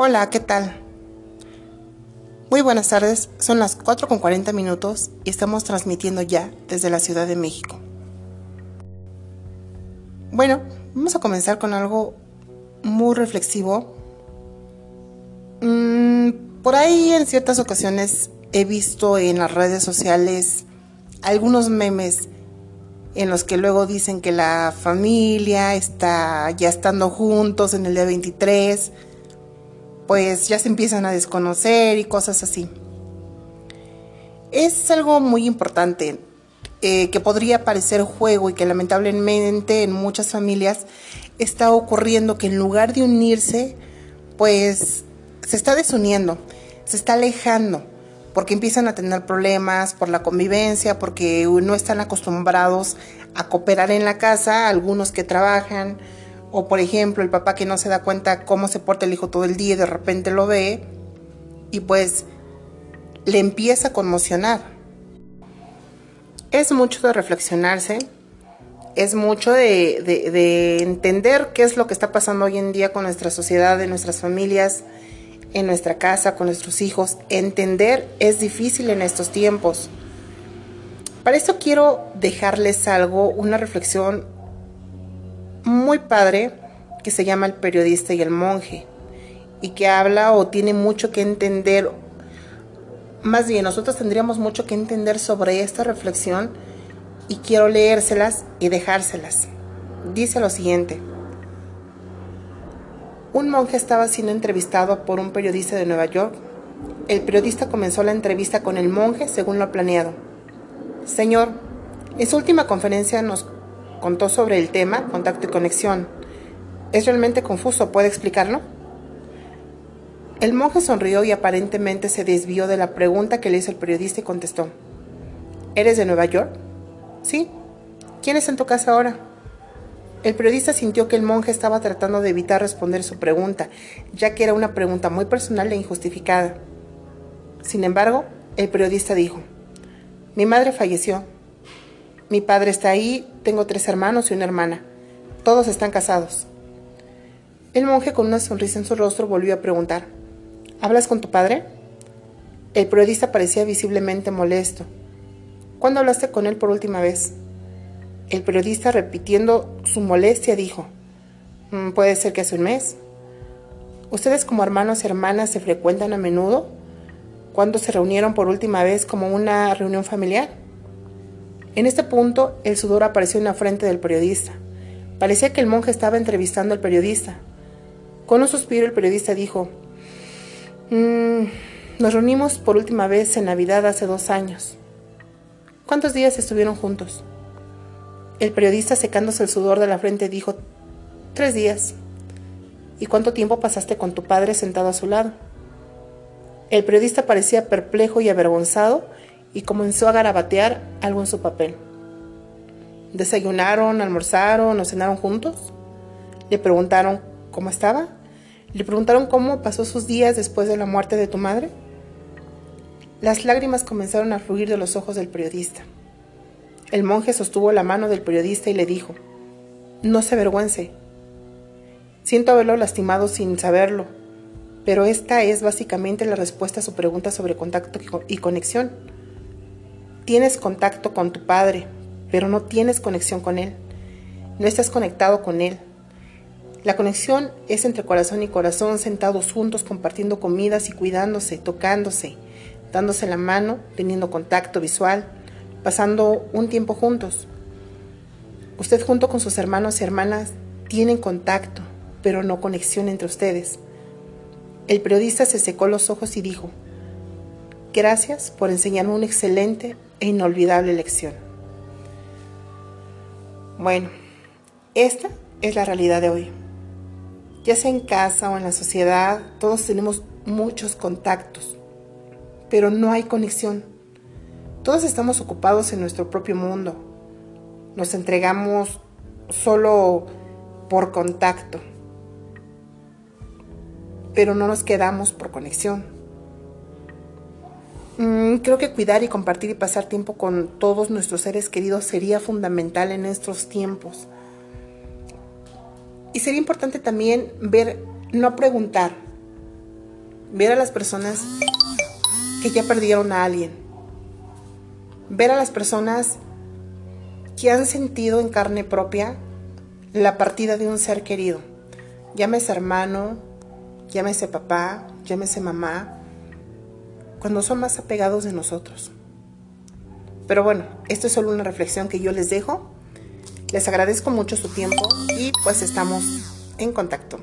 Hola, ¿qué tal? Muy buenas tardes, son las 4 con 40 minutos y estamos transmitiendo ya desde la Ciudad de México. Bueno, vamos a comenzar con algo muy reflexivo. Mm, por ahí en ciertas ocasiones he visto en las redes sociales algunos memes en los que luego dicen que la familia está ya estando juntos en el día 23, pues ya se empiezan a desconocer y cosas así. Es algo muy importante eh, que podría parecer juego y que lamentablemente en muchas familias está ocurriendo que en lugar de unirse, pues se está desuniendo, se está alejando porque empiezan a tener problemas por la convivencia, porque no están acostumbrados a cooperar en la casa, algunos que trabajan, o por ejemplo el papá que no se da cuenta cómo se porta el hijo todo el día y de repente lo ve y pues le empieza a conmocionar. Es mucho de reflexionarse, es mucho de, de entender qué es lo que está pasando hoy en día con nuestra sociedad, en nuestras familias, en nuestra casa, con nuestros hijos. Entender es difícil en estos tiempos. Para eso quiero dejarles algo, una reflexión muy padre que se llama El periodista y el monje y que habla o tiene mucho que entender, más bien nosotros tendríamos mucho que entender sobre esta reflexión y quiero leérselas y dejárselas. Dice lo siguiente. Un monje estaba siendo entrevistado por un periodista de Nueva York. El periodista comenzó la entrevista con el monje según lo planeado. Señor, en su última conferencia nos contó sobre el tema contacto y conexión. Es realmente confuso, ¿puede explicarlo? El monje sonrió y aparentemente se desvió de la pregunta que le hizo el periodista y contestó. ¿Eres de Nueva York? Sí. ¿Quién es en tu casa ahora? El periodista sintió que el monje estaba tratando de evitar responder su pregunta, ya que era una pregunta muy personal e injustificada. Sin embargo, el periodista dijo, mi madre falleció. Mi padre está ahí, tengo tres hermanos y una hermana. Todos están casados. El monje con una sonrisa en su rostro volvió a preguntar, ¿hablas con tu padre? El periodista parecía visiblemente molesto. ¿Cuándo hablaste con él por última vez? El periodista, repitiendo su molestia, dijo, mm, puede ser que hace un mes. ¿Ustedes como hermanos y hermanas se frecuentan a menudo? ¿Cuándo se reunieron por última vez como una reunión familiar? En este punto, el sudor apareció en la frente del periodista. Parecía que el monje estaba entrevistando al periodista. Con un suspiro, el periodista dijo, mm, nos reunimos por última vez en Navidad hace dos años. ¿Cuántos días estuvieron juntos? El periodista secándose el sudor de la frente dijo, tres días. ¿Y cuánto tiempo pasaste con tu padre sentado a su lado? El periodista parecía perplejo y avergonzado y comenzó a garabatear algo en su papel. ¿Desayunaron, almorzaron o cenaron juntos? Le preguntaron cómo estaba. Le preguntaron cómo pasó sus días después de la muerte de tu madre. Las lágrimas comenzaron a fluir de los ojos del periodista. El monje sostuvo la mano del periodista y le dijo, No se avergüence. Siento haberlo lastimado sin saberlo, pero esta es básicamente la respuesta a su pregunta sobre contacto y conexión. Tienes contacto con tu padre, pero no tienes conexión con él. No estás conectado con él. La conexión es entre corazón y corazón sentados juntos compartiendo comidas y cuidándose, tocándose, dándose la mano, teniendo contacto visual, pasando un tiempo juntos. Usted junto con sus hermanos y hermanas tienen contacto, pero no conexión entre ustedes. El periodista se secó los ojos y dijo, gracias por enseñarme una excelente e inolvidable lección. Bueno, esta es la realidad de hoy. Ya sea en casa o en la sociedad, todos tenemos muchos contactos, pero no hay conexión todos estamos ocupados en nuestro propio mundo. Nos entregamos solo por contacto, pero no nos quedamos por conexión. Mm, creo que cuidar y compartir y pasar tiempo con todos nuestros seres queridos sería fundamental en estos tiempos. Y sería importante también ver, no preguntar, ver a las personas que ya perdieron a alguien, ver a las personas que han sentido en carne propia la partida de un ser querido, llámese hermano, llámese papá, llámese mamá, cuando son más apegados de nosotros. Pero bueno, esto es solo una reflexión que yo les dejo. Les agradezco mucho su tiempo y pues estamos en contacto.